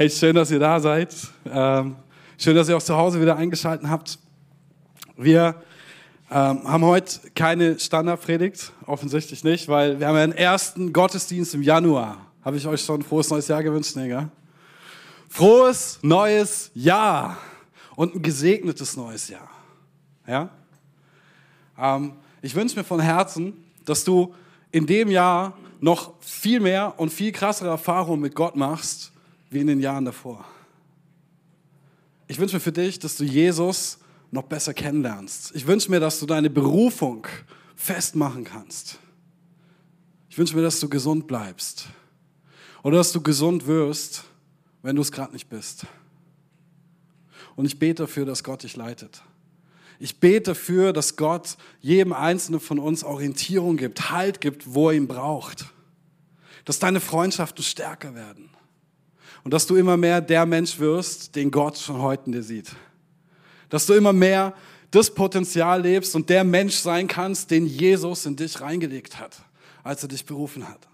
Hey, schön, dass ihr da seid. Ähm, schön, dass ihr auch zu Hause wieder eingeschaltet habt. Wir ähm, haben heute keine Standardpredigt, offensichtlich nicht, weil wir haben ja einen ersten Gottesdienst im Januar. Habe ich euch schon ein frohes neues Jahr gewünscht? Nee, gell? Frohes neues Jahr und ein gesegnetes neues Jahr. Ja? Ähm, ich wünsche mir von Herzen, dass du in dem Jahr noch viel mehr und viel krassere Erfahrungen mit Gott machst, wie in den Jahren davor. Ich wünsche mir für dich, dass du Jesus noch besser kennenlernst. Ich wünsche mir, dass du deine Berufung festmachen kannst. Ich wünsche mir, dass du gesund bleibst. Oder dass du gesund wirst, wenn du es gerade nicht bist. Und ich bete dafür, dass Gott dich leitet. Ich bete dafür, dass Gott jedem Einzelnen von uns Orientierung gibt, Halt gibt, wo er ihn braucht. Dass deine Freundschaften stärker werden. Und dass du immer mehr der Mensch wirst, den Gott schon heute in dir sieht. Dass du immer mehr das Potenzial lebst und der Mensch sein kannst, den Jesus in dich reingelegt hat, als er dich berufen hat.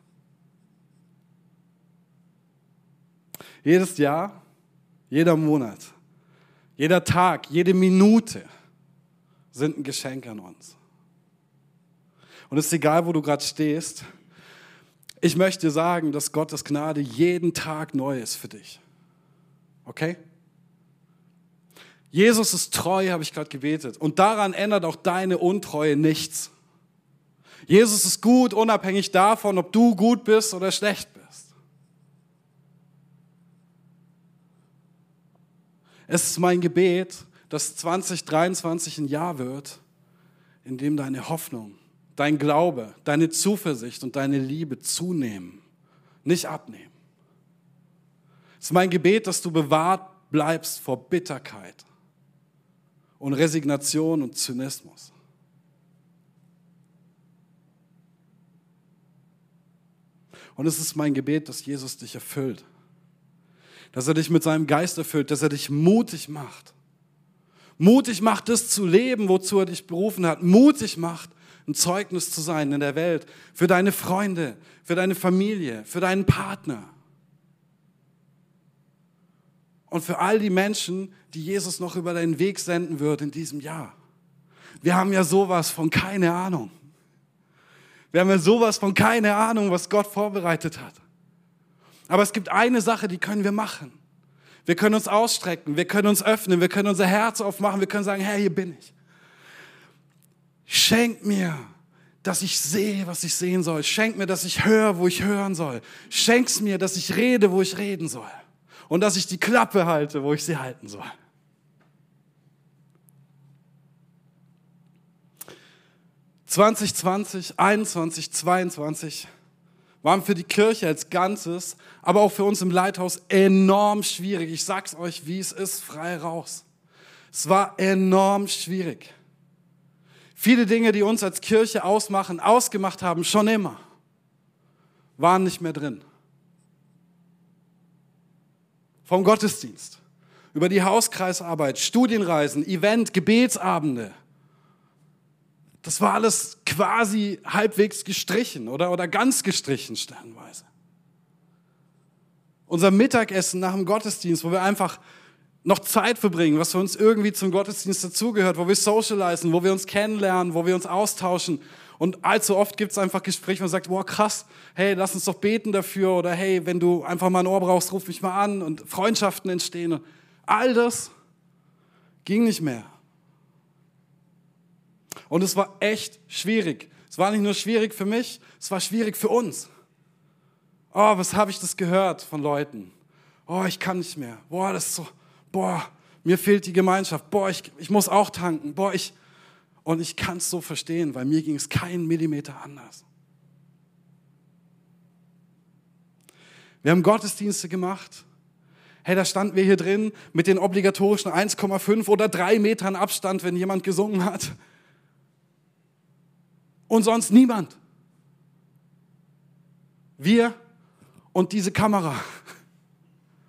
Jedes Jahr, jeder Monat, jeder Tag, jede Minute sind ein Geschenk an uns. Und es ist egal, wo du gerade stehst, ich möchte sagen, dass Gottes Gnade jeden Tag neu ist für dich. Okay? Jesus ist treu, habe ich gerade gebetet. Und daran ändert auch deine Untreue nichts. Jesus ist gut, unabhängig davon, ob du gut bist oder schlecht bist. Es ist mein Gebet, dass 2023 ein Jahr wird, in dem deine Hoffnung dein Glaube, deine Zuversicht und deine Liebe zunehmen, nicht abnehmen. Es ist mein Gebet, dass du bewahrt bleibst vor Bitterkeit und Resignation und Zynismus. Und es ist mein Gebet, dass Jesus dich erfüllt, dass er dich mit seinem Geist erfüllt, dass er dich mutig macht. Mutig macht, das zu leben, wozu er dich berufen hat. Mutig macht, ein Zeugnis zu sein in der Welt, für deine Freunde, für deine Familie, für deinen Partner. Und für all die Menschen, die Jesus noch über deinen Weg senden wird in diesem Jahr. Wir haben ja sowas von keine Ahnung. Wir haben ja sowas von keine Ahnung, was Gott vorbereitet hat. Aber es gibt eine Sache, die können wir machen. Wir können uns ausstrecken, wir können uns öffnen, wir können unser Herz aufmachen, wir können sagen, Herr, hier bin ich. Schenk mir, dass ich sehe, was ich sehen soll. Schenk mir, dass ich höre, wo ich hören soll. Schenk's mir, dass ich rede, wo ich reden soll. Und dass ich die Klappe halte, wo ich sie halten soll. ...2020, 21, 22 waren für die Kirche als Ganzes, aber auch für uns im Leithaus enorm schwierig. Ich sag's euch, wie es ist, frei raus. Es war enorm schwierig. Viele Dinge, die uns als Kirche ausmachen, ausgemacht haben, schon immer, waren nicht mehr drin. Vom Gottesdienst, über die Hauskreisarbeit, Studienreisen, Event, Gebetsabende. Das war alles quasi halbwegs gestrichen oder, oder ganz gestrichen stellenweise. Unser Mittagessen nach dem Gottesdienst, wo wir einfach noch Zeit verbringen, was für uns irgendwie zum Gottesdienst dazugehört, wo wir socialisen, wo wir uns kennenlernen, wo wir uns austauschen. Und allzu oft gibt es einfach Gespräche, wo man sagt, boah, krass, hey, lass uns doch beten dafür. Oder hey, wenn du einfach mal ein Ohr brauchst, ruf mich mal an. Und Freundschaften entstehen. All das ging nicht mehr. Und es war echt schwierig. Es war nicht nur schwierig für mich, es war schwierig für uns. Oh, was habe ich das gehört von Leuten? Oh, ich kann nicht mehr. Boah, das ist so, boah, mir fehlt die Gemeinschaft, boah, ich, ich muss auch tanken, boah, ich. Und ich kann es so verstehen, weil mir ging es keinen Millimeter anders. Wir haben Gottesdienste gemacht. Hey, da standen wir hier drin mit den obligatorischen 1,5 oder 3 Metern Abstand, wenn jemand gesungen hat. Und sonst niemand. Wir und diese Kamera.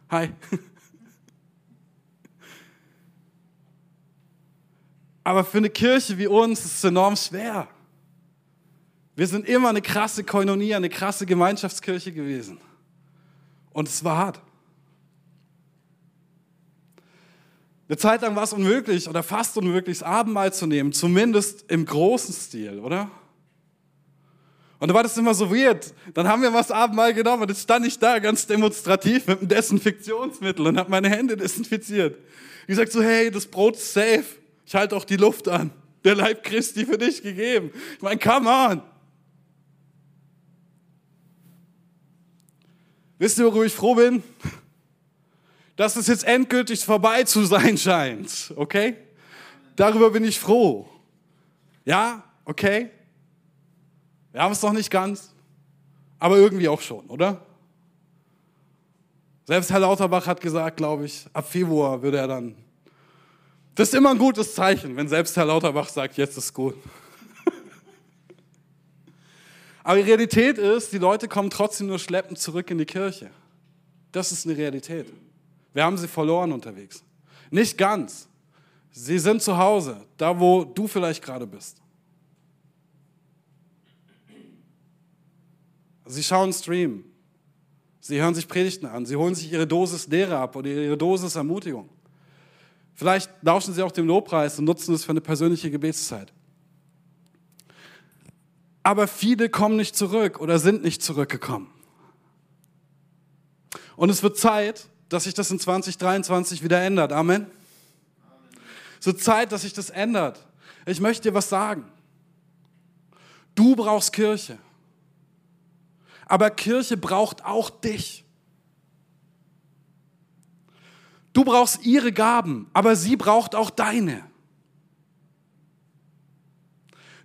Hi. Aber für eine Kirche wie uns ist es enorm schwer. Wir sind immer eine krasse Koinonie, eine krasse Gemeinschaftskirche gewesen. Und es war hart. Eine Zeit lang war es unmöglich oder fast unmöglich, das Abendmahl zu nehmen, zumindest im großen Stil, oder? Und da war das immer so weird. Dann haben wir was Abendmahl genommen und jetzt stand ich da ganz demonstrativ mit einem Desinfektionsmittel und habe meine Hände desinfiziert. Ich sag so, hey, das Brot ist safe. Ich halte auch die Luft an. Der Leib Christi für dich gegeben. Ich meine, come on. Wisst ihr, worüber ich froh bin? Dass es jetzt endgültig vorbei zu sein scheint. Okay? Darüber bin ich froh. Ja? Okay? Wir haben es noch nicht ganz, aber irgendwie auch schon, oder? Selbst Herr Lauterbach hat gesagt, glaube ich, ab Februar würde er dann. Das ist immer ein gutes Zeichen, wenn selbst Herr Lauterbach sagt, jetzt ist gut. Aber die Realität ist, die Leute kommen trotzdem nur schleppend zurück in die Kirche. Das ist eine Realität. Wir haben sie verloren unterwegs. Nicht ganz. Sie sind zu Hause, da wo du vielleicht gerade bist. Sie schauen Stream. Sie hören sich Predigten an. Sie holen sich ihre Dosis Lehre ab oder ihre Dosis Ermutigung. Vielleicht lauschen sie auch dem Lobpreis und nutzen es für eine persönliche Gebetszeit. Aber viele kommen nicht zurück oder sind nicht zurückgekommen. Und es wird Zeit, dass sich das in 2023 wieder ändert. Amen. Wird Zeit, dass sich das ändert. Ich möchte dir was sagen. Du brauchst Kirche. Aber Kirche braucht auch dich. Du brauchst ihre Gaben, aber sie braucht auch deine.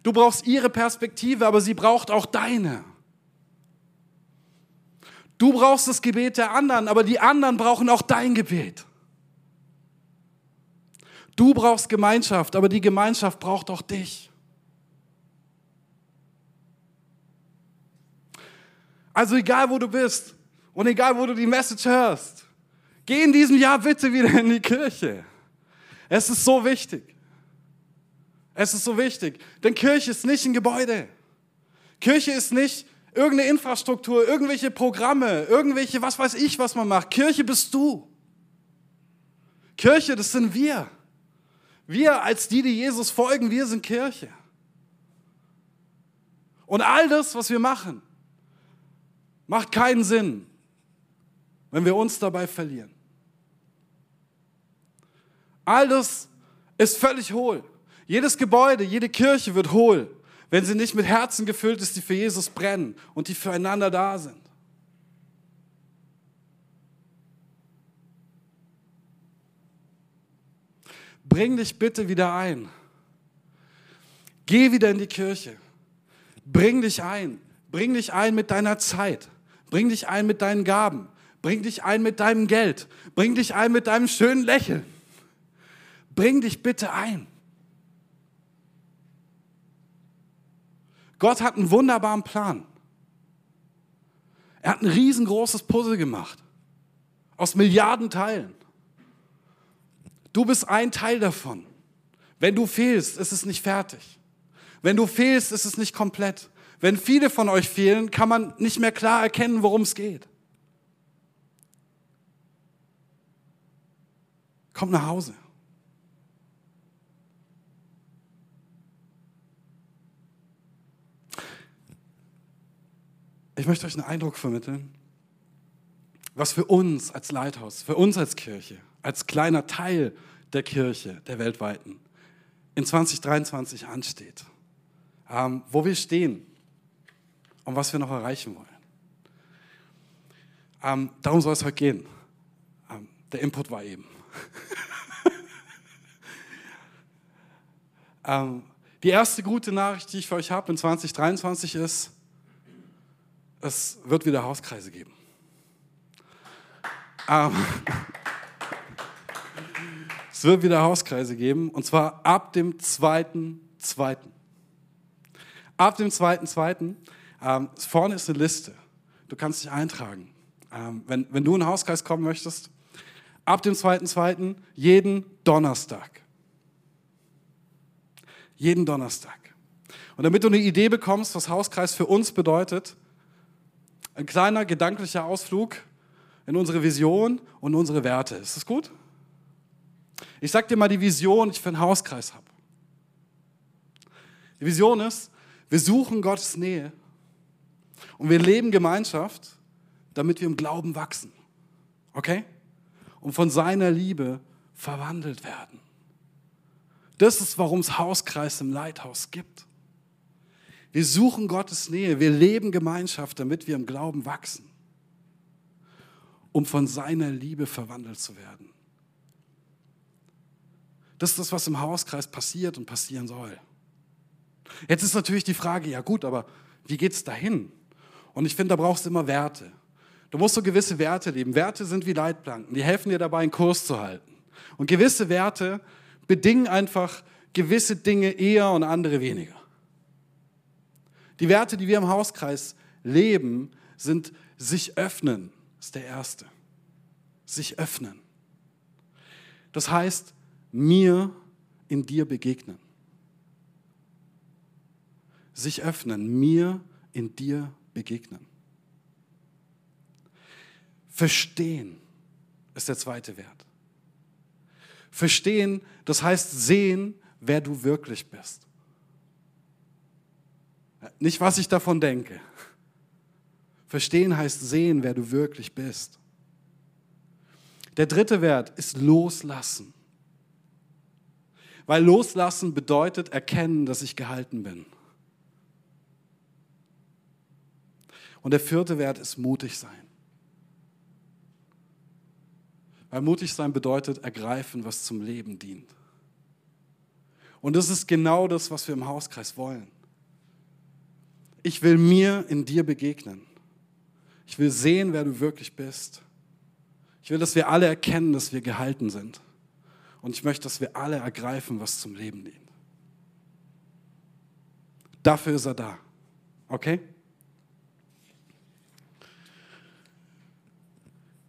Du brauchst ihre Perspektive, aber sie braucht auch deine. Du brauchst das Gebet der anderen, aber die anderen brauchen auch dein Gebet. Du brauchst Gemeinschaft, aber die Gemeinschaft braucht auch dich. Also egal, wo du bist und egal, wo du die Message hörst, geh in diesem Jahr bitte wieder in die Kirche. Es ist so wichtig. Es ist so wichtig, denn Kirche ist nicht ein Gebäude. Kirche ist nicht irgendeine Infrastruktur, irgendwelche Programme, irgendwelche, was weiß ich, was man macht. Kirche bist du. Kirche, das sind wir. Wir als die, die Jesus folgen, wir sind Kirche. Und all das, was wir machen, Macht keinen Sinn, wenn wir uns dabei verlieren. All das ist völlig hohl. Jedes Gebäude, jede Kirche wird hohl, wenn sie nicht mit Herzen gefüllt ist, die für Jesus brennen und die füreinander da sind. Bring dich bitte wieder ein. Geh wieder in die Kirche. Bring dich ein. Bring dich ein mit deiner Zeit. Bring dich ein mit deinen Gaben. Bring dich ein mit deinem Geld. Bring dich ein mit deinem schönen Lächeln. Bring dich bitte ein. Gott hat einen wunderbaren Plan. Er hat ein riesengroßes Puzzle gemacht. Aus Milliarden Teilen. Du bist ein Teil davon. Wenn du fehlst, ist es nicht fertig. Wenn du fehlst, ist es nicht komplett. Wenn viele von euch fehlen, kann man nicht mehr klar erkennen, worum es geht. Kommt nach Hause. Möchte euch einen Eindruck vermitteln, was für uns als Leithaus, für uns als Kirche, als kleiner Teil der Kirche, der weltweiten, in 2023 ansteht. Ähm, wo wir stehen, und was wir noch erreichen wollen. Ähm, darum soll es heute gehen. Ähm, der Input war eben. ähm, die erste gute Nachricht, die ich für euch habe in 2023 ist, es wird wieder Hauskreise geben. Ähm, es wird wieder Hauskreise geben und zwar ab dem 2.2. Ab dem 2.2. Ähm, vorne ist eine Liste. Du kannst dich eintragen. Ähm, wenn, wenn du in den Hauskreis kommen möchtest, ab dem 2.2. jeden Donnerstag. Jeden Donnerstag. Und damit du eine Idee bekommst, was Hauskreis für uns bedeutet, ein kleiner gedanklicher Ausflug in unsere Vision und unsere Werte. Ist das gut? Ich sag dir mal die Vision, die ich für einen Hauskreis habe. Die Vision ist, wir suchen Gottes Nähe und wir leben Gemeinschaft, damit wir im Glauben wachsen. Okay? Und von seiner Liebe verwandelt werden. Das ist, warum es Hauskreis im Leithaus gibt. Wir suchen Gottes Nähe, wir leben Gemeinschaft, damit wir im Glauben wachsen, um von seiner Liebe verwandelt zu werden. Das ist das, was im Hauskreis passiert und passieren soll. Jetzt ist natürlich die Frage, ja gut, aber wie geht es dahin? Und ich finde, da brauchst du immer Werte. Du musst so gewisse Werte leben. Werte sind wie Leitplanken, die helfen dir dabei, einen Kurs zu halten. Und gewisse Werte bedingen einfach gewisse Dinge eher und andere weniger. Die Werte, die wir im Hauskreis leben, sind sich öffnen, ist der erste. Sich öffnen. Das heißt, mir in dir begegnen. Sich öffnen, mir in dir begegnen. Verstehen ist der zweite Wert. Verstehen, das heißt sehen, wer du wirklich bist. Nicht, was ich davon denke. Verstehen heißt sehen, wer du wirklich bist. Der dritte Wert ist loslassen. Weil loslassen bedeutet erkennen, dass ich gehalten bin. Und der vierte Wert ist mutig sein. Weil mutig sein bedeutet ergreifen, was zum Leben dient. Und das ist genau das, was wir im Hauskreis wollen. Ich will mir in dir begegnen. Ich will sehen, wer du wirklich bist. Ich will, dass wir alle erkennen, dass wir gehalten sind. Und ich möchte, dass wir alle ergreifen, was zum Leben dient. Dafür ist er da. Okay?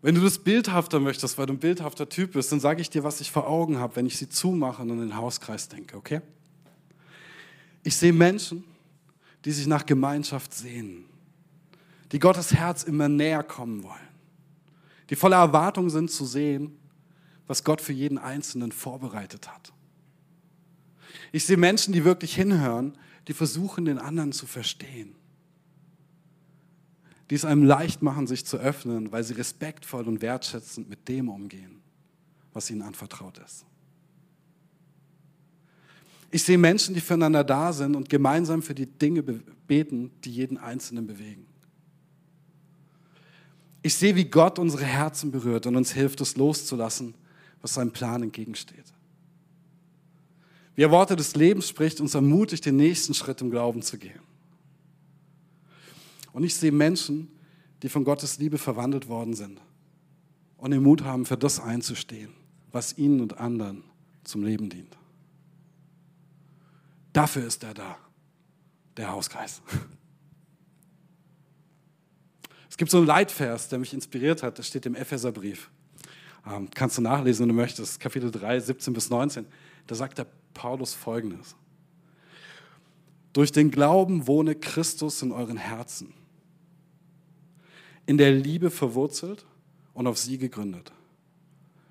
Wenn du das bildhafter möchtest, weil du ein bildhafter Typ bist, dann sage ich dir, was ich vor Augen habe, wenn ich sie zumache und an den Hauskreis denke, okay? Ich sehe Menschen, die sich nach Gemeinschaft sehnen, die Gottes Herz immer näher kommen wollen, die voller Erwartung sind zu sehen, was Gott für jeden Einzelnen vorbereitet hat. Ich sehe Menschen, die wirklich hinhören, die versuchen, den anderen zu verstehen die es einem leicht machen, sich zu öffnen, weil sie respektvoll und wertschätzend mit dem umgehen, was ihnen anvertraut ist. Ich sehe Menschen, die füreinander da sind und gemeinsam für die Dinge beten, die jeden Einzelnen bewegen. Ich sehe, wie Gott unsere Herzen berührt und uns hilft, es loszulassen, was seinem Plan entgegensteht. Wie er Worte des Lebens spricht, uns ermutigt, den nächsten Schritt im Glauben zu gehen. Und ich sehe Menschen, die von Gottes Liebe verwandelt worden sind und den Mut haben, für das einzustehen, was ihnen und anderen zum Leben dient. Dafür ist er da, der Hauskreis. Es gibt so einen Leitvers, der mich inspiriert hat, das steht im Epheserbrief. Ähm, kannst du nachlesen, wenn du möchtest, Kapitel 3, 17 bis 19. Da sagt der Paulus folgendes. Durch den Glauben wohne Christus in euren Herzen in der Liebe verwurzelt und auf sie gegründet.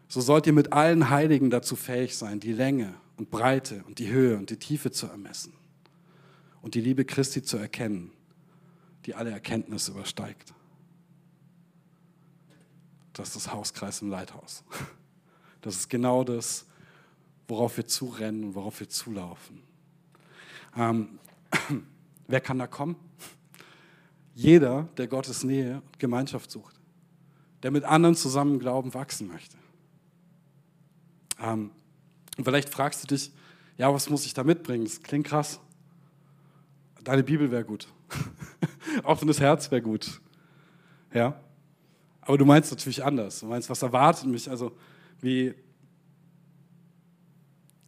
So sollt ihr mit allen Heiligen dazu fähig sein, die Länge und Breite und die Höhe und die Tiefe zu ermessen und die Liebe Christi zu erkennen, die alle Erkenntnis übersteigt. Das ist das Hauskreis im Leithaus. Das ist genau das, worauf wir zurennen und worauf wir zulaufen. Ähm, wer kann da kommen? Jeder, der Gottes Nähe und Gemeinschaft sucht, der mit anderen zusammen Glauben wachsen möchte. Ähm, und vielleicht fragst du dich, ja, was muss ich da mitbringen? Das klingt krass. Deine Bibel wäre gut. Offenes Herz wäre gut. Ja? Aber du meinst natürlich anders. Du meinst, was erwartet mich? Also, wie,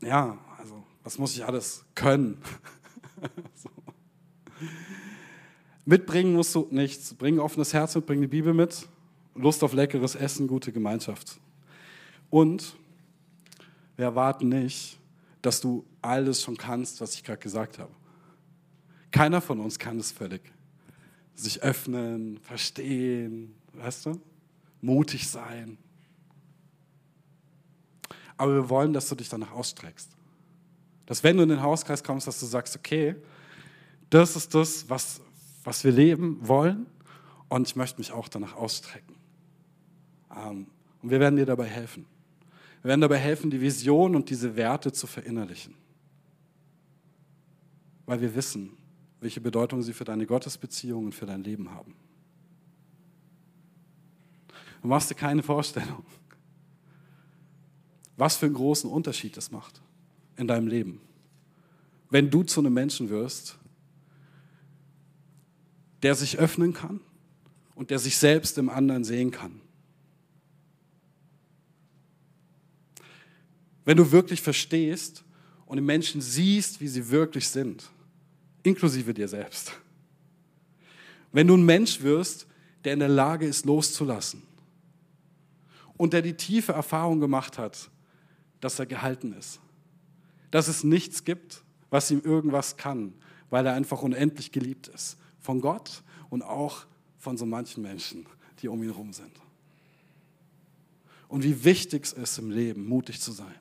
ja, also, was muss ich alles können? so. Mitbringen musst du nichts. Bring offenes Herz mit, bring die Bibel mit, Lust auf leckeres Essen, gute Gemeinschaft. Und wir erwarten nicht, dass du alles schon kannst, was ich gerade gesagt habe. Keiner von uns kann es völlig. Sich öffnen, verstehen, weißt du? Mutig sein. aber wir wollen, dass du dich danach ausstreckst. Dass wenn du in den Hauskreis kommst, dass du sagst, okay, das ist das, was, was wir leben wollen und ich möchte mich auch danach ausstrecken. Ähm, und wir werden dir dabei helfen. Wir werden dabei helfen, die Vision und diese Werte zu verinnerlichen. Weil wir wissen, welche Bedeutung sie für deine Gottesbeziehung und für dein Leben haben. Du machst dir keine Vorstellung, was für einen großen Unterschied das macht in deinem Leben. Wenn du zu einem Menschen wirst, der sich öffnen kann und der sich selbst im anderen sehen kann. Wenn du wirklich verstehst und die Menschen siehst, wie sie wirklich sind, inklusive dir selbst. Wenn du ein Mensch wirst, der in der Lage ist, loszulassen und der die tiefe Erfahrung gemacht hat, dass er gehalten ist, dass es nichts gibt, was ihm irgendwas kann, weil er einfach unendlich geliebt ist. Von Gott und auch von so manchen Menschen, die um ihn herum sind. Und wie wichtig es ist im Leben, mutig zu sein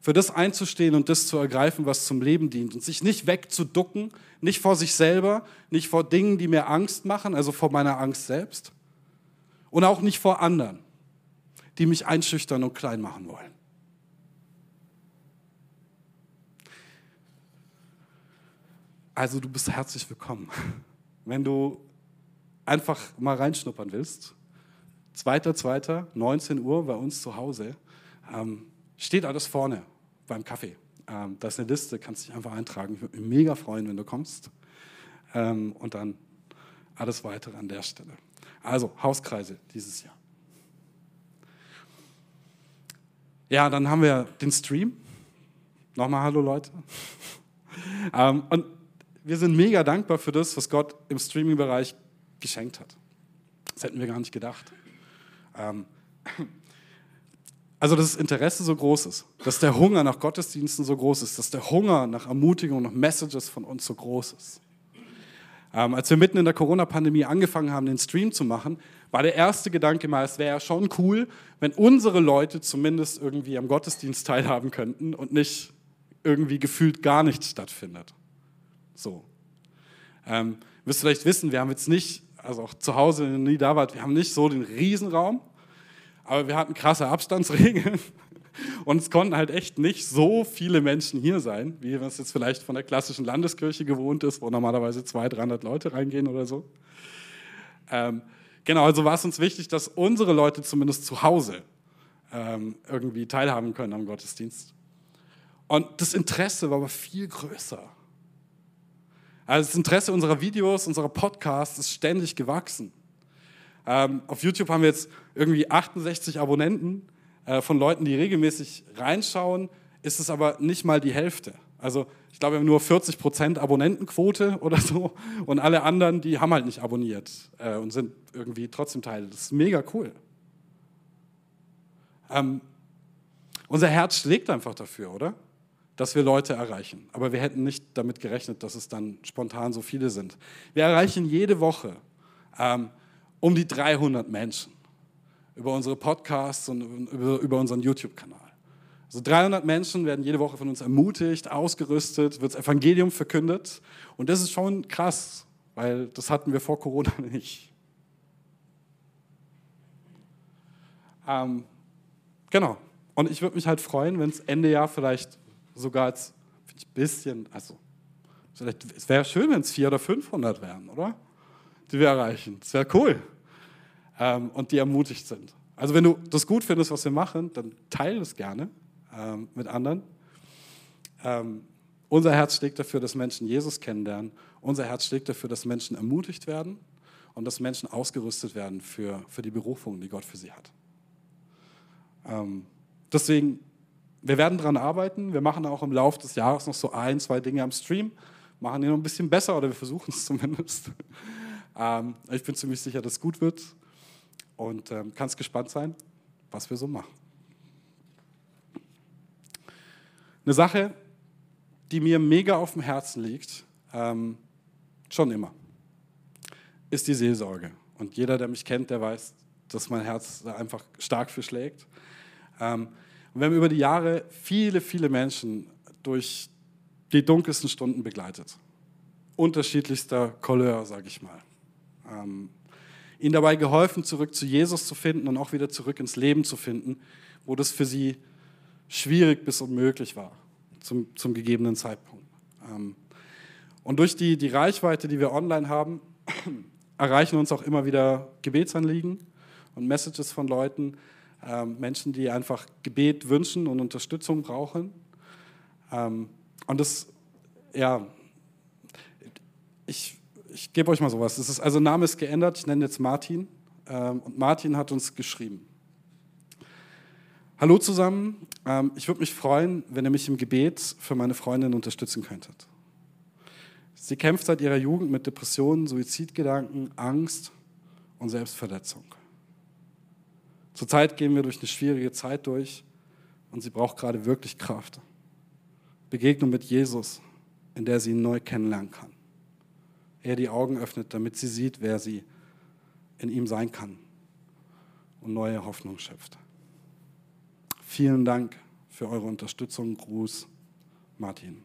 für das einzustehen und das zu ergreifen, was zum Leben dient und sich nicht wegzuducken, nicht vor sich selber, nicht vor Dingen, die mir Angst machen, also vor meiner Angst selbst und auch nicht vor anderen, die mich einschüchtern und klein machen wollen. Also du bist herzlich willkommen. Wenn du einfach mal reinschnuppern willst, 2.2., 19 Uhr bei uns zu Hause, ähm, steht alles vorne beim Kaffee. Ähm, da ist eine Liste, kannst dich einfach eintragen. Ich würde mich mega freuen, wenn du kommst. Ähm, und dann alles weitere an der Stelle. Also Hauskreise dieses Jahr. Ja, dann haben wir den Stream. Nochmal Hallo Leute. ähm, und wir sind mega dankbar für das, was Gott im Streaming-Bereich geschenkt hat. Das hätten wir gar nicht gedacht. Ähm, also, dass das Interesse so groß ist, dass der Hunger nach Gottesdiensten so groß ist, dass der Hunger nach Ermutigung, nach Messages von uns so groß ist. Ähm, als wir mitten in der Corona-Pandemie angefangen haben, den Stream zu machen, war der erste Gedanke mal, es wäre ja schon cool, wenn unsere Leute zumindest irgendwie am Gottesdienst teilhaben könnten und nicht irgendwie gefühlt gar nichts stattfindet. So. Ähm, wirst vielleicht wissen, wir haben jetzt nicht, also auch zu Hause, wenn ihr nie da wart, wir haben nicht so den Riesenraum, aber wir hatten krasse Abstandsregeln und es konnten halt echt nicht so viele Menschen hier sein, wie man es jetzt vielleicht von der klassischen Landeskirche gewohnt ist, wo normalerweise 200, 300 Leute reingehen oder so. Ähm, genau, also war es uns wichtig, dass unsere Leute zumindest zu Hause ähm, irgendwie teilhaben können am Gottesdienst. Und das Interesse war aber viel größer. Also das Interesse unserer Videos, unserer Podcasts ist ständig gewachsen. Ähm, auf YouTube haben wir jetzt irgendwie 68 Abonnenten äh, von Leuten, die regelmäßig reinschauen, ist es aber nicht mal die Hälfte. Also ich glaube, wir haben nur 40% Abonnentenquote oder so und alle anderen, die haben halt nicht abonniert äh, und sind irgendwie trotzdem Teil. Das ist mega cool. Ähm, unser Herz schlägt einfach dafür, oder? Dass wir Leute erreichen. Aber wir hätten nicht damit gerechnet, dass es dann spontan so viele sind. Wir erreichen jede Woche ähm, um die 300 Menschen über unsere Podcasts und über, über unseren YouTube-Kanal. Also 300 Menschen werden jede Woche von uns ermutigt, ausgerüstet, wird das Evangelium verkündet. Und das ist schon krass, weil das hatten wir vor Corona nicht. Ähm, genau. Und ich würde mich halt freuen, wenn es Ende Jahr vielleicht sogar als ein bisschen, also vielleicht, es wäre schön, wenn es 400 oder 500 wären, oder? Die wir erreichen. Das wäre cool. Ähm, und die ermutigt sind. Also wenn du das gut findest, was wir machen, dann teile es gerne ähm, mit anderen. Ähm, unser Herz schlägt dafür, dass Menschen Jesus kennenlernen. Unser Herz schlägt dafür, dass Menschen ermutigt werden und dass Menschen ausgerüstet werden für, für die Berufung, die Gott für sie hat. Ähm, deswegen, wir werden daran arbeiten. Wir machen auch im Laufe des Jahres noch so ein, zwei Dinge am Stream, machen die noch ein bisschen besser oder wir versuchen es zumindest. Ähm, ich bin ziemlich sicher, dass es gut wird und ähm, kannst gespannt sein, was wir so machen. Eine Sache, die mir mega auf dem Herzen liegt, ähm, schon immer, ist die Seelsorge. Und jeder, der mich kennt, der weiß, dass mein Herz da einfach stark für schlägt. Ähm, Und wir haben über die Jahre viele, viele Menschen durch die dunkelsten Stunden begleitet. Unterschiedlichster Couleur, sage ich mal. Ähm, ihnen dabei geholfen, zurück zu Jesus zu finden und auch wieder zurück ins Leben zu finden, wo das für sie schwierig bis unmöglich war zum, zum gegebenen Zeitpunkt. Ähm, und durch die, die Reichweite, die wir online haben, erreichen uns auch immer wieder Gebetsanliegen und Messages von Leuten, ähm, Menschen, die einfach Gebet wünschen und Unterstützung brauchen. Ähm, und das, ja, ich, ich gebe euch mal sowas. Das ist, also Name ist geändert, ich nenne jetzt Martin. Ähm, und Martin hat uns geschrieben. Hallo zusammen, ähm, ich würde mich freuen, wenn ihr mich im Gebet für meine Freundin unterstützen könntet. Sie kämpft seit ihrer Jugend mit Depressionen, Suizidgedanken, Angst und Selbstverletzung. Zurzeit gehen wir durch eine schwierige Zeit durch und sie braucht gerade wirklich Kraft. Begegnung mit Jesus, in der sie ihn neu kennenlernen kann. Er die Augen öffnet, damit sie sieht, wer sie in ihm sein kann und neue Hoffnung schöpft. Vielen Dank für eure Unterstützung. Gruß, Martin.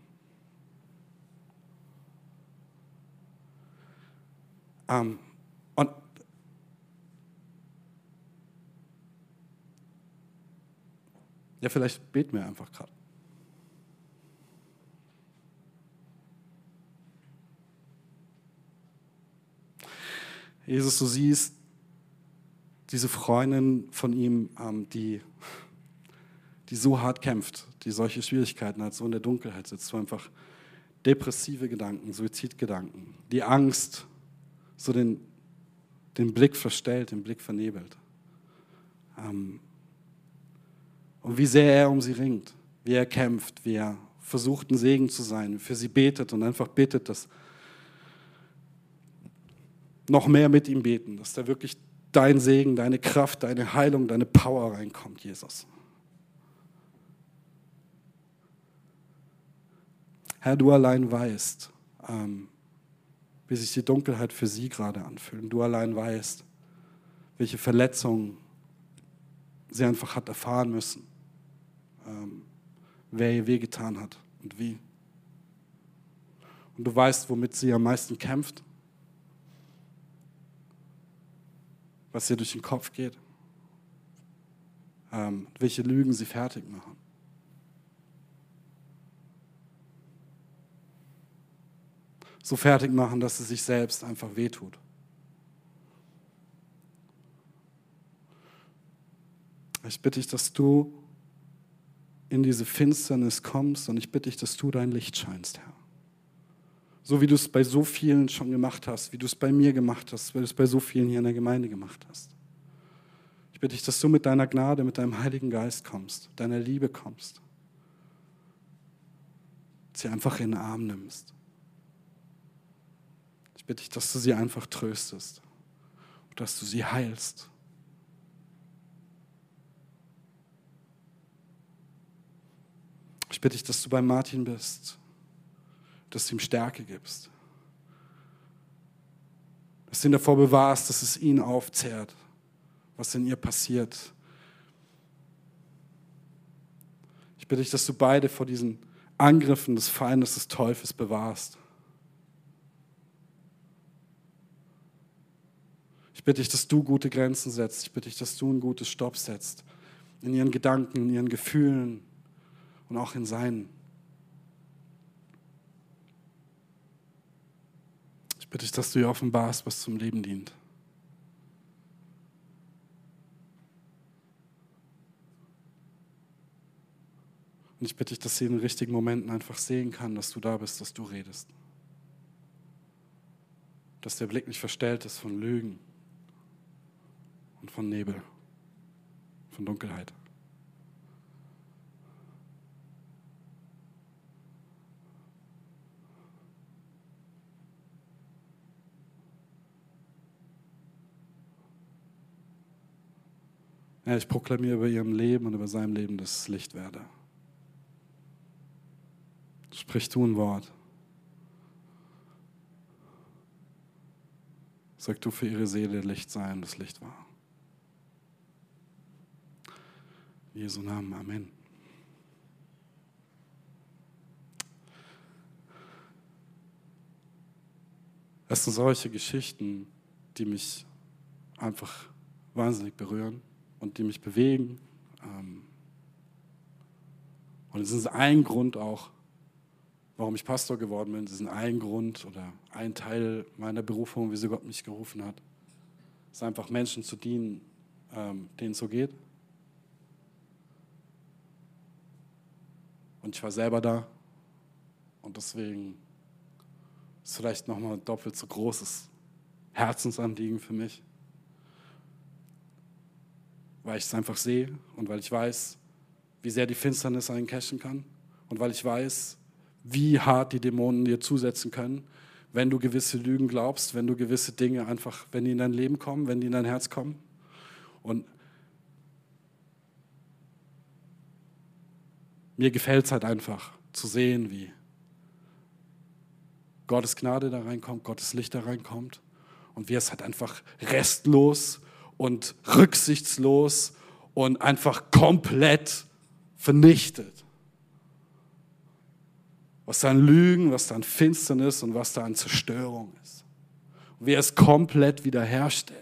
Ähm, und ja, vielleicht beten wir einfach gerade. Jesus, du siehst diese Freundin von ihm, ähm, die die so hart kämpft, die solche Schwierigkeiten hat, so in der Dunkelheit sitzt, so einfach depressive Gedanken, Suizidgedanken, die Angst so den, den Blick verstellt, den Blick vernebelt. Ähm, und wie sehr er um sie ringt, wie er kämpft, wie er versucht, ein Segen zu sein, für sie betet und einfach bittet, dass noch mehr mit ihm beten, dass da wirklich dein Segen, deine Kraft, deine Heilung, deine Power reinkommt, Jesus. Herr, du allein weißt, ähm, wie sich die Dunkelheit für sie gerade anfühlt. Du allein weißt, welche Verletzungen sie einfach hat erfahren müssen, ähm, wer ihr wehgetan hat und wie. Und du weißt, womit sie am meisten kämpft, was ihr durch den Kopf geht, ähm, welche Lügen sie fertig machen. so fertig machen, dass es sich selbst einfach wehtut. Ich bitte dich, dass du in diese Finsternis kommst und ich bitte dich, dass du dein Licht scheinst, Herr. So wie du es bei so vielen schon gemacht hast, wie du es bei mir gemacht hast, wie du es bei so vielen hier in der Gemeinde gemacht hast. Ich bitte dich, dass du mit deiner Gnade, mit deinem Heiligen Geist kommst, deiner Liebe kommst, sie einfach in den Arm nimmst. Ich bitte dich, dass du sie einfach tröstest und dass du sie heilst. Ich bitte dich, dass du bei Martin bist, dass du ihm Stärke gibst, dass du ihn davor bewahrst, dass es ihn aufzehrt, was in ihr passiert. Ich bitte dich, dass du beide vor diesen Angriffen des Feindes des Teufels bewahrst. bitte dich, dass du gute Grenzen setzt. Ich bitte dich, dass du ein gutes Stopp setzt. In ihren Gedanken, in ihren Gefühlen und auch in seinen. Ich bitte dich, dass du ihr offenbarst, was zum Leben dient. Und ich bitte dich, dass sie in den richtigen Momenten einfach sehen kann, dass du da bist, dass du redest. Dass der Blick nicht verstellt ist von Lügen und von Nebel, von Dunkelheit. Ja, ich proklamiere über ihrem Leben und über seinem Leben, dass es Licht werde. Sprich du ein Wort. Sag du für ihre Seele Licht sein, das Licht war. In Jesu Namen, Amen. Es sind solche Geschichten, die mich einfach wahnsinnig berühren und die mich bewegen. Ähm, und es ist ein Grund auch, warum ich Pastor geworden bin. Es ist ein Grund oder ein Teil meiner Berufung, wie sie Gott mich gerufen hat. Es ist einfach Menschen zu dienen, ähm, denen es so geht. Und ich war selber da. Und deswegen ist vielleicht nochmal doppelt so großes Herzensanliegen für mich. Weil ich es einfach sehe und weil ich weiß, wie sehr die Finsternis einen cashen kann. Und weil ich weiß, wie hart die Dämonen dir zusetzen können, wenn du gewisse Lügen glaubst, wenn du gewisse Dinge einfach, wenn die in dein Leben kommen, wenn die in dein Herz kommen. Und mir gefällt es halt einfach zu sehen, wie Gottes Gnade da reinkommt, Gottes Licht da reinkommt und wie es halt einfach restlos und rücksichtslos und einfach komplett vernichtet was da an Lügen, was da an Finsternis und was da an Zerstörung ist. Und wie er es komplett wiederherstellt.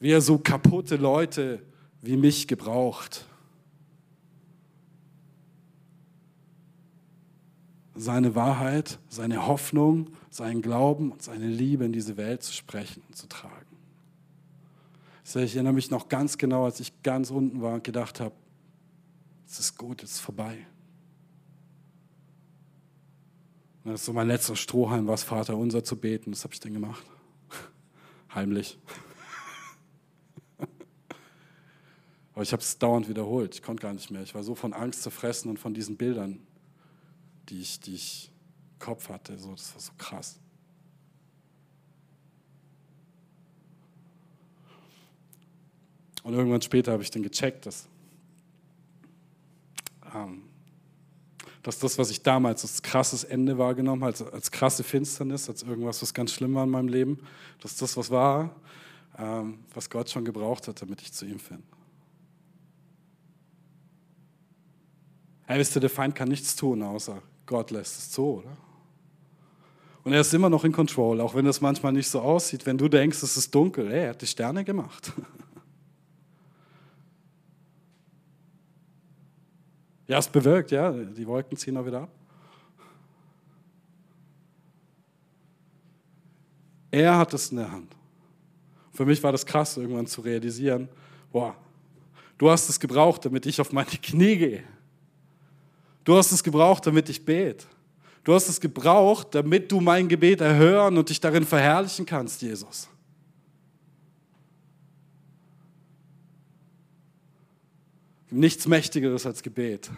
Wie er so kaputte Leute wie mich gebraucht. Seine Wahrheit, seine Hoffnung, seinen Glauben und seine Liebe in diese Welt zu sprechen und zu tragen. Ich erinnere mich noch ganz genau, als ich ganz unten war und gedacht habe, es ist gut, es ist vorbei. Und das ist so mein letzter Strohhalm, was Vater unser zu beten. Das habe ich dann gemacht. Heimlich. Aber ich habe es dauernd wiederholt. Ich konnte gar nicht mehr. Ich war so von Angst zerfressen und von diesen Bildern, die ich, die ich Kopf hatte. So, das war so krass. Und irgendwann später habe ich dann gecheckt, dass ähm, dass das, was ich damals als krasses Ende wahrgenommen habe, als, als krasse Finsternis, als irgendwas, was ganz schlimm war in meinem Leben, dass das was war, ähm, was Gott schon gebraucht hat, damit ich zu ihm finde. Hey, wisst ihr, der Feind kann nichts tun, außer Gott lässt es zu, oder? Und er ist immer noch in Control, auch wenn das manchmal nicht so aussieht. Wenn du denkst, es ist dunkel, hey, er hat die Sterne gemacht. Ja, es bewirkt, ja. Die Wolken ziehen auch wieder ab. Er hat es in der Hand. Für mich war das krass, irgendwann zu realisieren, boah, du hast es gebraucht, damit ich auf meine Knie gehe. Du hast es gebraucht, damit ich bete. Du hast es gebraucht, damit du mein Gebet erhören und dich darin verherrlichen kannst, Jesus. Nichts Mächtigeres als Gebet.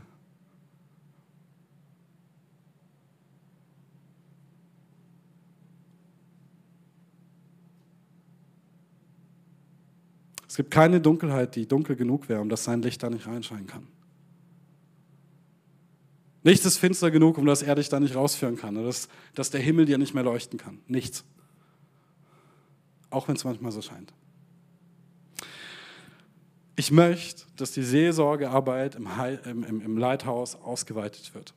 Es gibt keine Dunkelheit, die dunkel genug wäre, um dass sein Licht da nicht reinscheinen kann. Nichts ist finster genug, um dass er dich da nicht rausführen kann, oder dass, dass der Himmel dir nicht mehr leuchten kann. Nichts. Auch wenn es manchmal so scheint. Ich möchte, dass die Seelsorgearbeit im, im, im Leithaus ausgeweitet wird.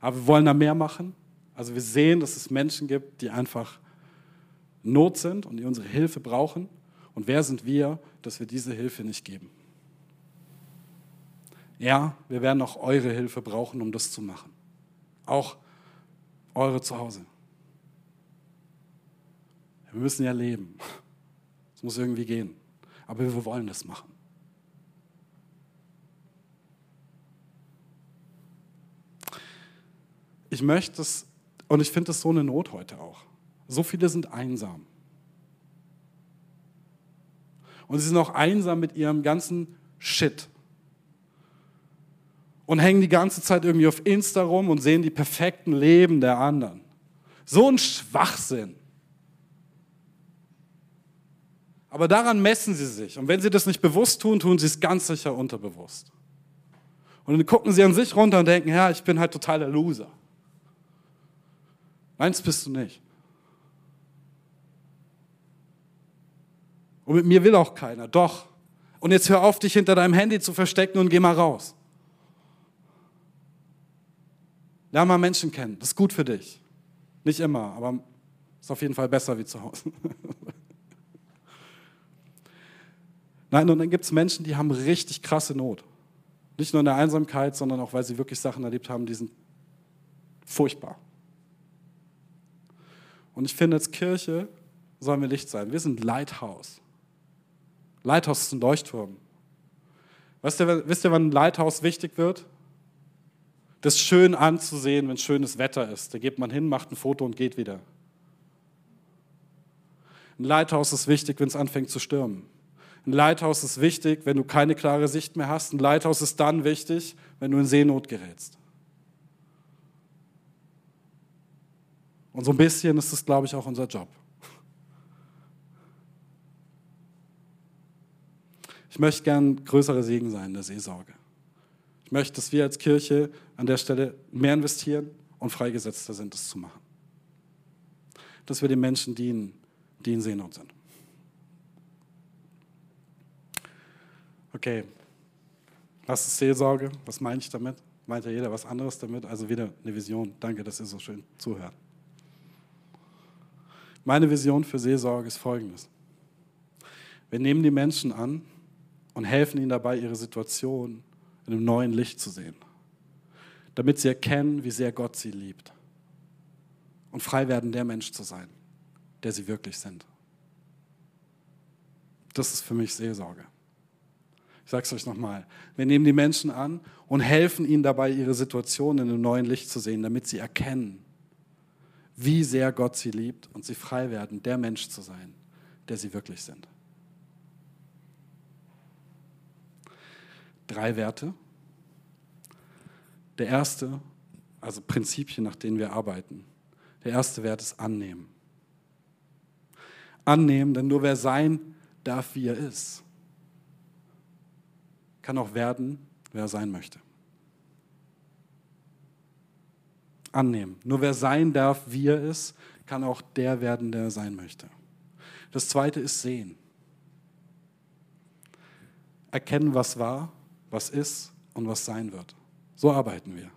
Aber wir wollen da mehr machen. Also wir sehen, dass es Menschen gibt, die einfach Not sind und die unsere Hilfe brauchen. Und wer sind wir, dass wir diese Hilfe nicht geben? Ja, wir werden auch eure Hilfe brauchen, um das zu machen. Auch eure zu Hause. Wir müssen ja leben. Es muss irgendwie gehen aber wir wollen das machen. Ich möchte es, und ich finde es so eine Not heute auch. So viele sind einsam. Und sie sind auch einsam mit ihrem ganzen Shit. Und hängen die ganze Zeit irgendwie auf Insta rum und sehen die perfekten Leben der anderen. So ein Schwachsinn. Aber daran messen sie sich. Und wenn sie das nicht bewusst tun, tun sie es ganz sicher unterbewusst. Und dann gucken sie an sich runter und denken, ja, ich bin halt totaler Loser. Meins bist du nicht. Und mit mir will auch keiner. Doch. Und jetzt hör auf, dich hinter deinem Handy zu verstecken und geh mal raus. Lern mal Menschen kennen. Das ist gut für dich. Nicht immer, aber ist auf jeden Fall besser wie zu Hause. Nein, und dann gibt es Menschen, die haben richtig krasse Not. Nicht nur in der Einsamkeit, sondern auch, weil sie wirklich Sachen erlebt haben, die sind furchtbar. Und ich finde, als Kirche sollen wir Licht sein. Wir sind Lighthouse. Lighthouse ist ein Leuchtturm. Wisst ihr, wisst ihr, wann ein Lighthouse wichtig wird? Das schön anzusehen, wenn schönes Wetter ist. Da geht man hin, macht ein Foto und geht wieder. Ein Lighthouse ist wichtig, wenn es anfängt zu stürmen. Ein Lighthouse ist wichtig, wenn du keine klare Sicht mehr hast. Ein Lighthouse ist dann wichtig, wenn du in Seenot gerätst. Und so ein bisschen ist es, glaube ich, auch unser Job. Ich möchte gern größere Segen sein in der Seelsorge. Ich möchte, dass wir als Kirche an der Stelle mehr investieren und freigesetzter sind, das zu machen. Dass wir den Menschen dienen, die in Seenot sind. Okay, was ist Seelsorge? Was meine ich damit? Meint ja jeder was anderes damit? Also wieder eine Vision. Danke, dass ihr so schön zuhört. Meine Vision für Seelsorge ist folgendes. Wir nehmen die Menschen an und helfen ihnen dabei, ihre Situation in einem neuen Licht zu sehen, damit sie erkennen, wie sehr Gott sie liebt und frei werden, der Mensch zu sein, der sie wirklich sind. Das ist für mich Seelsorge. Ich sage es euch nochmal. Wir nehmen die Menschen an und helfen ihnen dabei, ihre Situation in einem neuen Licht zu sehen, damit sie erkennen, wie sehr Gott sie liebt und sie frei werden, der Mensch zu sein, der sie wirklich sind. Drei Werte. Der erste, also Prinzipien, nach denen wir arbeiten. Der erste Wert ist annehmen. Annehmen, denn nur wer sein darf, wie er ist, kann auch werden, wer er sein möchte. Annehmen. Nur wer sein darf, wie er ist, kann auch der werden, der er sein möchte. Das zweite ist sehen. Erkennen, was war, was ist und was sein wird. So arbeiten wir.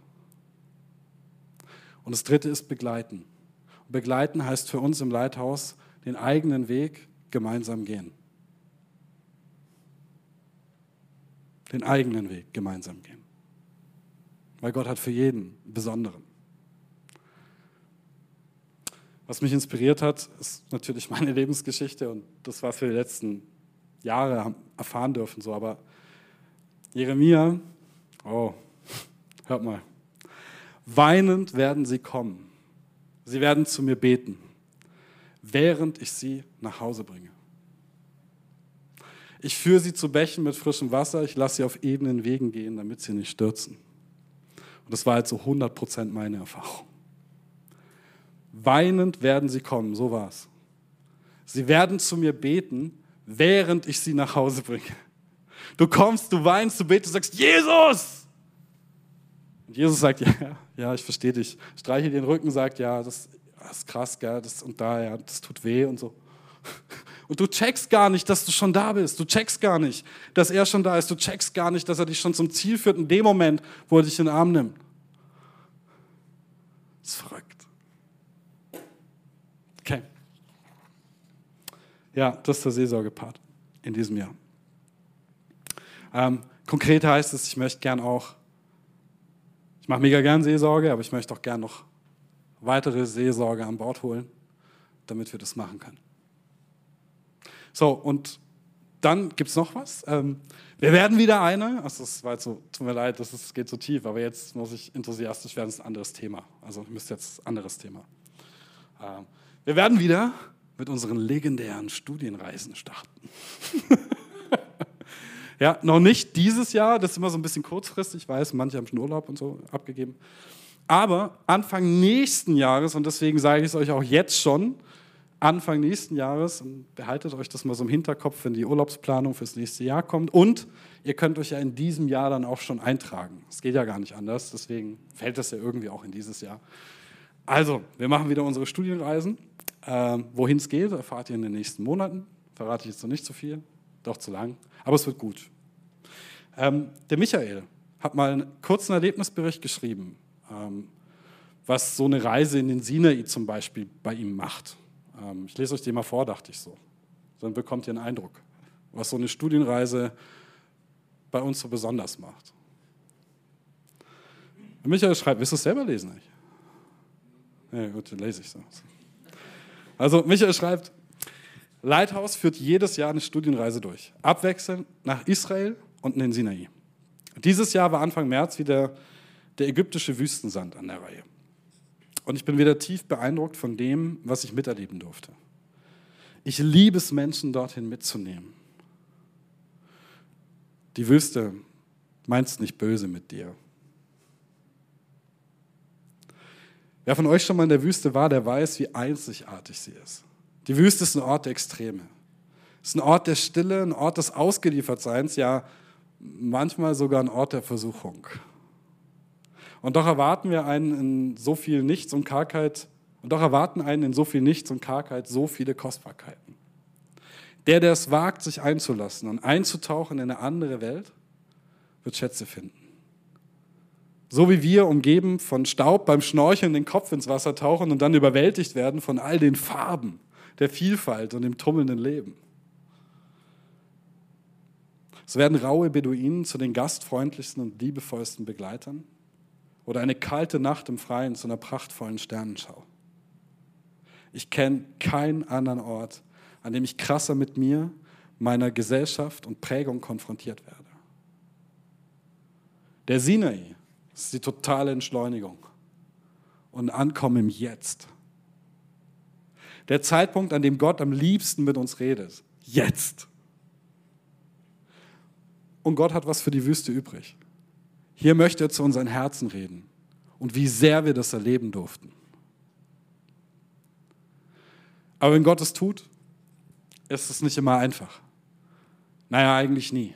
Und das dritte ist begleiten. begleiten heißt für uns im Leithaus den eigenen Weg gemeinsam gehen. den eigenen Weg gemeinsam gehen. Weil Gott hat für jeden einen besonderen. Was mich inspiriert hat, ist natürlich meine Lebensgeschichte und das, was wir die letzten Jahre erfahren dürfen. So. Aber Jeremia, oh, hört mal, weinend werden sie kommen. Sie werden zu mir beten, während ich sie nach Hause bringe. Ich führe sie zu Bächen mit frischem Wasser, ich lasse sie auf ebenen Wegen gehen, damit sie nicht stürzen. Und das war halt so 100% meine Erfahrung. Weinend werden sie kommen, so war es. Sie werden zu mir beten, während ich sie nach Hause bringe. Du kommst, du weinst, du betest, du sagst, Jesus! Und Jesus sagt, ja, ja, ich verstehe dich. Streiche den Rücken, sagt, ja, das, das ist krass, gell, das und da, ja, das tut weh und so. Und du checkst gar nicht, dass du schon da bist. Du checkst gar nicht, dass er schon da ist. Du checkst gar nicht, dass er dich schon zum Ziel führt in dem Moment, wo er dich in den Arm nimmt. Das ist verrückt. Okay. Ja, das ist der Seelsorgepart in diesem Jahr. Ähm, konkret heißt es, ich möchte gern auch, ich mache mega gern Seelsorge, aber ich möchte auch gern noch weitere Seelsorge an Bord holen, damit wir das machen können. So, und dann gibt es noch was. Ähm, wir werden wieder eine, also das war so, tut mir leid, das ist, geht so tief, aber jetzt muss ich enthusiastisch werden, das ist ein anderes Thema. Also ich müsste jetzt ein anderes Thema. Ähm, wir werden wieder mit unseren legendären Studienreisen starten. ja, noch nicht dieses Jahr, das ist immer so ein bisschen kurzfristig, ich weiß, manche haben schon Urlaub und so abgegeben. Aber Anfang nächsten Jahres, und deswegen sage ich es euch auch jetzt schon, Anfang nächsten Jahres und behaltet euch das mal so im Hinterkopf, wenn die Urlaubsplanung fürs nächste Jahr kommt. Und ihr könnt euch ja in diesem Jahr dann auch schon eintragen. Es geht ja gar nicht anders, deswegen fällt das ja irgendwie auch in dieses Jahr. Also, wir machen wieder unsere Studienreisen. Ähm, Wohin es geht, erfahrt ihr in den nächsten Monaten. Verrate ich jetzt noch nicht zu viel, doch zu lang, aber es wird gut. Ähm, der Michael hat mal einen kurzen Erlebnisbericht geschrieben, ähm, was so eine Reise in den Sinai zum Beispiel bei ihm macht. Ähm, ich lese euch den mal vor, dachte ich so. Dann bekommt ihr einen Eindruck, was so eine Studienreise bei uns so besonders macht. Michael schreibt, willst du es selber lesen? Ja, gut, dann lese ich es. Also Michael schreibt, Lighthouse führt jedes Jahr eine Studienreise durch, abwechselnd nach Israel und in den Sinai. Dieses Jahr war Anfang März wieder der ägyptische Wüstensand an der Reihe. Und ich bin wieder tief beeindruckt von dem, was ich miterleben durfte. Ich liebe es, Menschen dorthin mitzunehmen. Die Wüste meinst nicht böse mit dir. Wer von euch schon mal in der Wüste war, der weiß, wie einzigartig sie ist. Die Wüste ist ein Ort der Extreme. Es ist ein Ort der Stille, ein Ort des Ausgeliefertseins, ja manchmal sogar ein Ort der Versuchung. Und doch erwarten wir einen in so viel Nichts und Kargheit, und doch erwarten einen in so viel Nichts und Kargheit so viele Kostbarkeiten. Der, der es wagt, sich einzulassen und einzutauchen in eine andere Welt, wird Schätze finden. So wie wir, umgeben von Staub beim Schnorcheln, den Kopf ins Wasser tauchen und dann überwältigt werden von all den Farben, der Vielfalt und dem tummelnden Leben. So werden raue Beduinen zu den gastfreundlichsten und liebevollsten Begleitern oder eine kalte Nacht im Freien zu einer prachtvollen Sternenschau. Ich kenne keinen anderen Ort, an dem ich krasser mit mir, meiner Gesellschaft und Prägung konfrontiert werde. Der Sinai ist die totale Entschleunigung und Ankommen im Jetzt. Der Zeitpunkt, an dem Gott am liebsten mit uns redet. Jetzt. Und Gott hat was für die Wüste übrig. Hier möchte er zu unseren Herzen reden und wie sehr wir das erleben durften. Aber wenn Gott es tut, ist es nicht immer einfach. Naja, eigentlich nie.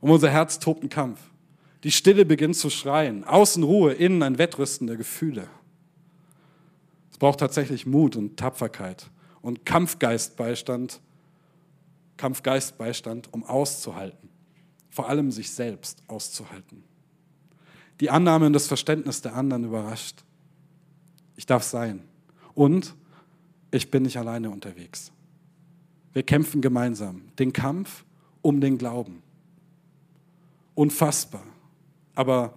Um unser Herz tobt ein Kampf. Die Stille beginnt zu schreien. Außen Ruhe, innen ein Wettrüsten der Gefühle. Braucht tatsächlich Mut und Tapferkeit und Kampfgeistbeistand, Kampfgeistbeistand, um auszuhalten. Vor allem sich selbst auszuhalten. Die Annahme und das Verständnis der anderen überrascht. Ich darf sein. Und ich bin nicht alleine unterwegs. Wir kämpfen gemeinsam den Kampf um den Glauben. Unfassbar. Aber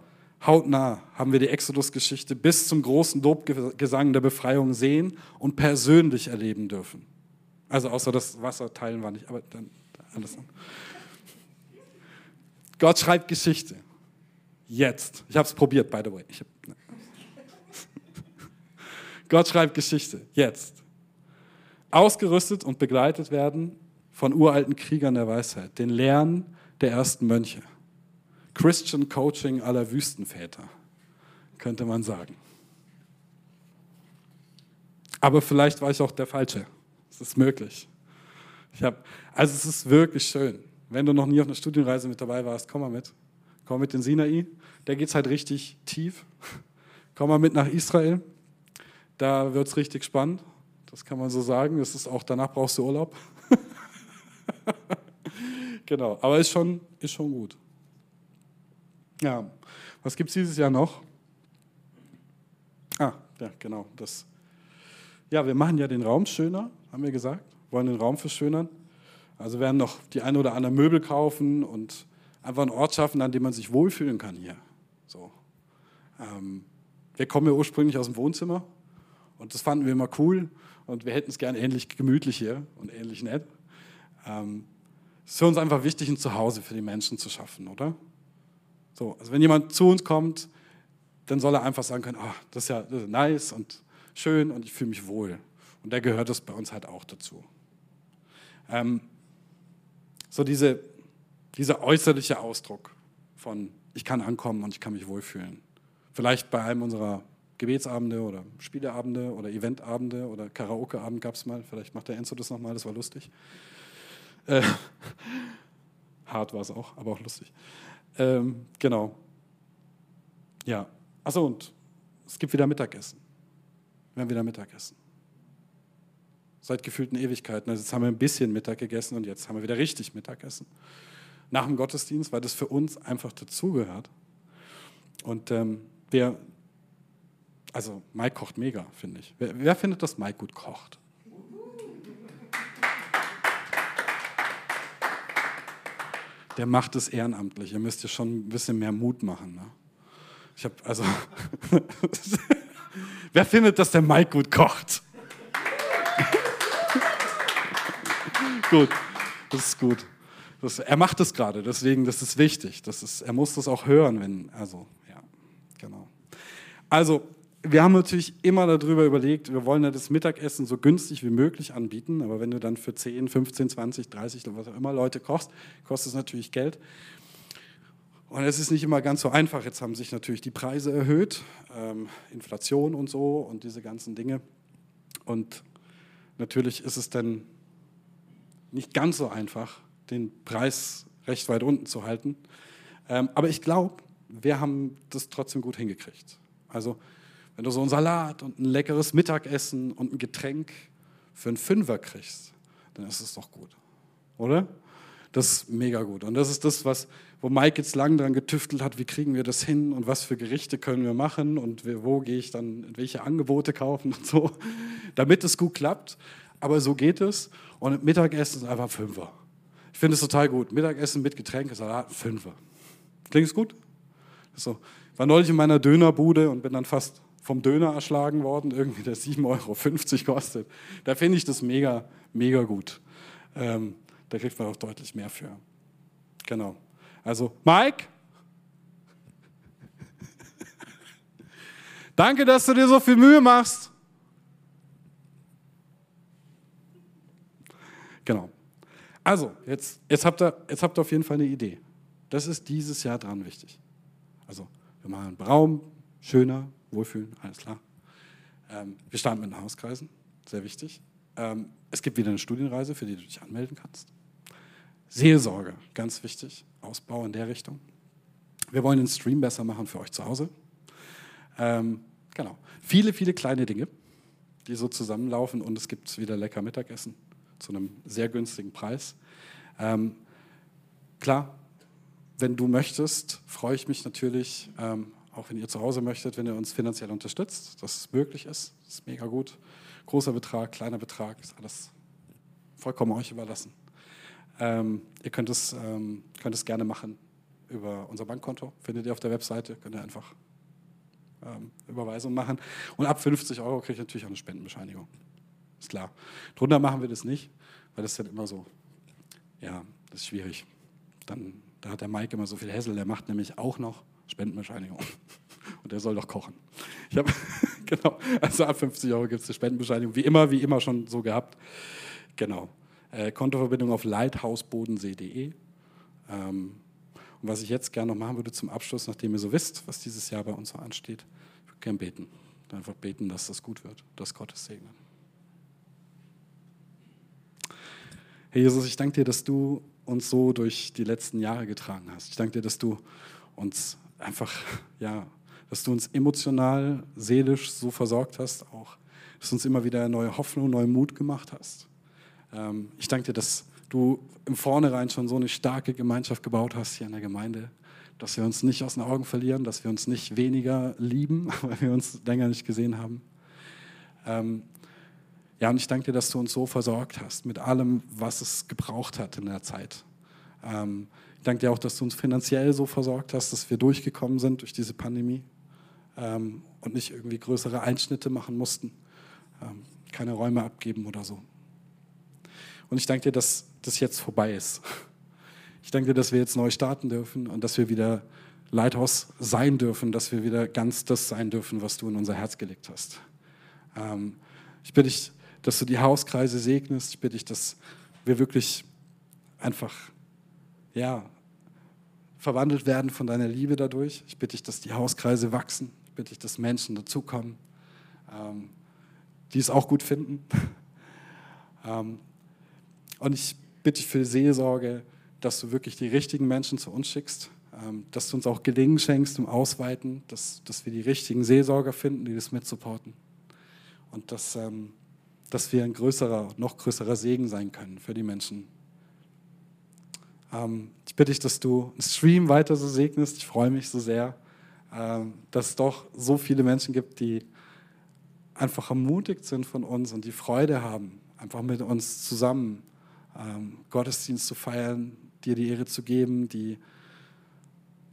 hautnah haben wir die Exodus-Geschichte bis zum großen Lobgesang der Befreiung sehen und persönlich erleben dürfen. Also außer das Wasser teilen war nicht, aber dann alles. Gott schreibt Geschichte. Jetzt. Ich habe es probiert, by the way. Hab, ne. Gott schreibt Geschichte. Jetzt ausgerüstet und begleitet werden von uralten Kriegern der Weisheit, den Lehren der ersten Mönche. Christian Coaching aller Wüstenväter, könnte man sagen. Aber vielleicht war ich auch der Falsche. Es ist möglich. Ich hab, also es ist wirklich schön. Wenn du noch nie auf einer Studienreise mit dabei warst, komm mal mit. Komm mit in Sinai. Da geht es halt richtig tief. Komm mal mit nach Israel. Da wird es richtig spannend. Das kann man so sagen. Das ist auch, danach brauchst du Urlaub. genau, aber ist schon, ist schon gut. Ja, was gibt es dieses Jahr noch? Ah, ja, genau. Das. Ja, wir machen ja den Raum schöner, haben wir gesagt. Wollen den Raum verschönern. Also werden noch die eine oder andere Möbel kaufen und einfach einen Ort schaffen, an dem man sich wohlfühlen kann hier. So. Ähm, wir kommen ja ursprünglich aus dem Wohnzimmer und das fanden wir immer cool und wir hätten es gerne ähnlich gemütlich hier und ähnlich nett. Ähm, es ist für uns einfach wichtig, ein Zuhause für die Menschen zu schaffen, oder? So, also wenn jemand zu uns kommt, dann soll er einfach sagen können, oh, das, ist ja, das ist nice und schön und ich fühle mich wohl. Und da gehört das bei uns halt auch dazu. Ähm, so diese, dieser äußerliche Ausdruck von ich kann ankommen und ich kann mich wohlfühlen. Vielleicht bei einem unserer Gebetsabende oder Spieleabende oder Eventabende oder Karaokeabend gab es mal. Vielleicht macht der Enzo das nochmal, das war lustig. Äh, hart war es auch, aber auch lustig. Ähm, genau. Ja. Achso, und es gibt wieder Mittagessen. Wir werden wieder Mittagessen. seit gefühlten Ewigkeiten. Also jetzt haben wir ein bisschen Mittag gegessen und jetzt haben wir wieder richtig Mittagessen. Nach dem Gottesdienst, weil das für uns einfach dazugehört. Und ähm, wer, also Mike kocht mega, finde ich. Wer, wer findet, dass Mike gut kocht? Der macht es ehrenamtlich. Ihr müsst ja schon ein bisschen mehr Mut machen. Ne? Ich habe also. wer findet, dass der Mike gut kocht? gut, das ist gut. Das, er macht es gerade, deswegen, das ist wichtig. Das ist, er muss das auch hören, wenn, also, ja, genau. Also, wir haben natürlich immer darüber überlegt, wir wollen ja das Mittagessen so günstig wie möglich anbieten, aber wenn du dann für 10, 15, 20, 30 oder was auch immer Leute kochst, kostet es natürlich Geld. Und es ist nicht immer ganz so einfach. Jetzt haben sich natürlich die Preise erhöht, ähm, Inflation und so und diese ganzen Dinge. Und natürlich ist es dann nicht ganz so einfach, den Preis recht weit unten zu halten. Ähm, aber ich glaube, wir haben das trotzdem gut hingekriegt. Also, wenn du so einen Salat und ein leckeres Mittagessen und ein Getränk für einen Fünfer kriegst, dann ist es doch gut. Oder? Das ist mega gut. Und das ist das, was, wo Mike jetzt lang dran getüftelt hat, wie kriegen wir das hin und was für Gerichte können wir machen und wo gehe ich dann, welche Angebote kaufen und so, damit es gut klappt. Aber so geht es. Und Mittagessen ist einfach Fünfer. Ich finde es total gut. Mittagessen mit Getränke, Salat, Fünfer. Klingt es gut? So. Ich war neulich in meiner Dönerbude und bin dann fast vom Döner erschlagen worden, irgendwie der 7,50 Euro kostet. Da finde ich das mega, mega gut. Ähm, da kriegt man auch deutlich mehr für. Genau. Also, Mike, danke, dass du dir so viel Mühe machst. Genau. Also, jetzt, jetzt, habt ihr, jetzt habt ihr auf jeden Fall eine Idee. Das ist dieses Jahr dran wichtig. Also, wir machen einen Raum, schöner, wohlfühlen, alles klar. Ähm, wir starten mit den Hauskreisen, sehr wichtig. Ähm, es gibt wieder eine Studienreise, für die du dich anmelden kannst. Seelsorge, ganz wichtig, Ausbau in der Richtung. Wir wollen den Stream besser machen für euch zu Hause. Ähm, genau. Viele, viele kleine Dinge, die so zusammenlaufen und es gibt wieder lecker Mittagessen zu einem sehr günstigen Preis. Ähm, klar, wenn du möchtest, freue ich mich natürlich, ähm, auch wenn ihr zu Hause möchtet, wenn ihr uns finanziell unterstützt, dass es möglich ist. Das ist mega gut. Großer Betrag, kleiner Betrag, ist alles vollkommen euch überlassen. Ähm, ihr könnt es, ähm, könnt es gerne machen über unser Bankkonto, findet ihr auf der Webseite, könnt ihr einfach ähm, Überweisung machen. Und ab 50 Euro kriegt ihr natürlich auch eine Spendenbescheinigung. Ist klar. Drunter machen wir das nicht, weil das ist dann immer so, ja, das ist schwierig. Dann, da hat der Mike immer so viel Hässel, der macht nämlich auch noch Spendenbescheinigung. Und der soll doch kochen. Ich habe, genau, also ab 50 Euro gibt es eine Spendenbescheinigung, wie immer, wie immer schon so gehabt. Genau. Äh, Kontoverbindung auf lighthausbodensee.de. Ähm, und was ich jetzt gerne noch machen würde zum Abschluss, nachdem ihr so wisst, was dieses Jahr bei uns so ansteht, ich würde gerne beten. Einfach beten, dass das gut wird, dass Gott es segnet. Herr Jesus, ich danke dir, dass du uns so durch die letzten Jahre getragen hast. Ich danke dir, dass du uns einfach, ja, dass du uns emotional, seelisch so versorgt hast, auch, dass du uns immer wieder neue Hoffnung, neuen Mut gemacht hast. Ähm, ich danke dir, dass du im Vornherein schon so eine starke Gemeinschaft gebaut hast hier in der Gemeinde, dass wir uns nicht aus den Augen verlieren, dass wir uns nicht weniger lieben, weil wir uns länger nicht gesehen haben. Ähm, ja, und ich danke dir, dass du uns so versorgt hast mit allem, was es gebraucht hat in der Zeit. Ähm, danke dir auch, dass du uns finanziell so versorgt hast, dass wir durchgekommen sind durch diese Pandemie ähm, und nicht irgendwie größere Einschnitte machen mussten, ähm, keine Räume abgeben oder so. Und ich danke dir, dass das jetzt vorbei ist. Ich danke dir, dass wir jetzt neu starten dürfen und dass wir wieder Leithaus sein dürfen, dass wir wieder ganz das sein dürfen, was du in unser Herz gelegt hast. Ähm, ich bitte dich, dass du die Hauskreise segnest. Ich bitte dich, dass wir wirklich einfach, ja, verwandelt werden von deiner Liebe dadurch. Ich bitte dich, dass die Hauskreise wachsen. Ich bitte dich, dass Menschen dazukommen, ähm, die es auch gut finden. ähm, und ich bitte dich für die Seelsorge, dass du wirklich die richtigen Menschen zu uns schickst, ähm, dass du uns auch Gelingen schenkst im Ausweiten, dass, dass wir die richtigen Seelsorger finden, die das mitsupporten. Und dass, ähm, dass wir ein größerer, noch größerer Segen sein können für die Menschen. Ähm, ich bitte dich, dass du den Stream weiter so segnest. Ich freue mich so sehr, ähm, dass es doch so viele Menschen gibt, die einfach ermutigt sind von uns und die Freude haben, einfach mit uns zusammen ähm, Gottesdienst zu feiern, dir die Ehre zu geben, die,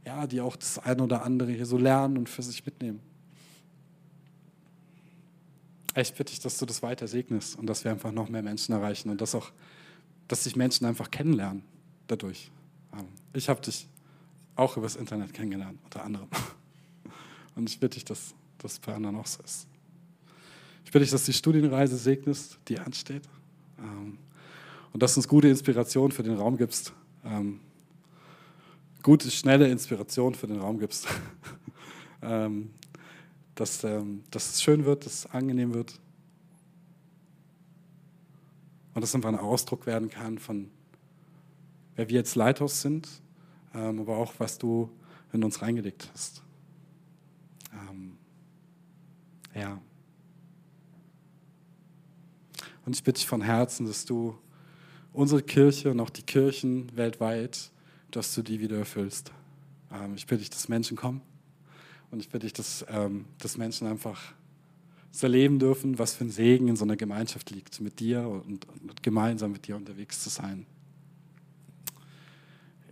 ja, die auch das eine oder andere hier so lernen und für sich mitnehmen. Ich bitte dich, dass du das weiter segnest und dass wir einfach noch mehr Menschen erreichen und dass auch, dass sich Menschen einfach kennenlernen dadurch. Ähm, ich habe dich auch übers Internet kennengelernt, unter anderem. Und ich bitte dich, dass das bei anderen auch so ist. Ich bitte dich, dass die Studienreise segnest, die ansteht. Ähm, und dass du uns gute Inspiration für den Raum gibst. Ähm, gute, schnelle Inspiration für den Raum gibst. dass, dass es schön wird, dass es angenehm wird. Und dass es einfach ein Ausdruck werden kann von wer wir jetzt Leithaus sind, ähm, aber auch, was du in uns reingelegt hast. Ähm, ja. Und ich bitte dich von Herzen, dass du unsere Kirche und auch die Kirchen weltweit, dass du die wieder erfüllst. Ähm, ich bitte dich, dass Menschen kommen und ich bitte dich, dass, ähm, dass Menschen einfach erleben dürfen, was für ein Segen in so einer Gemeinschaft liegt, mit dir und, und gemeinsam mit dir unterwegs zu sein.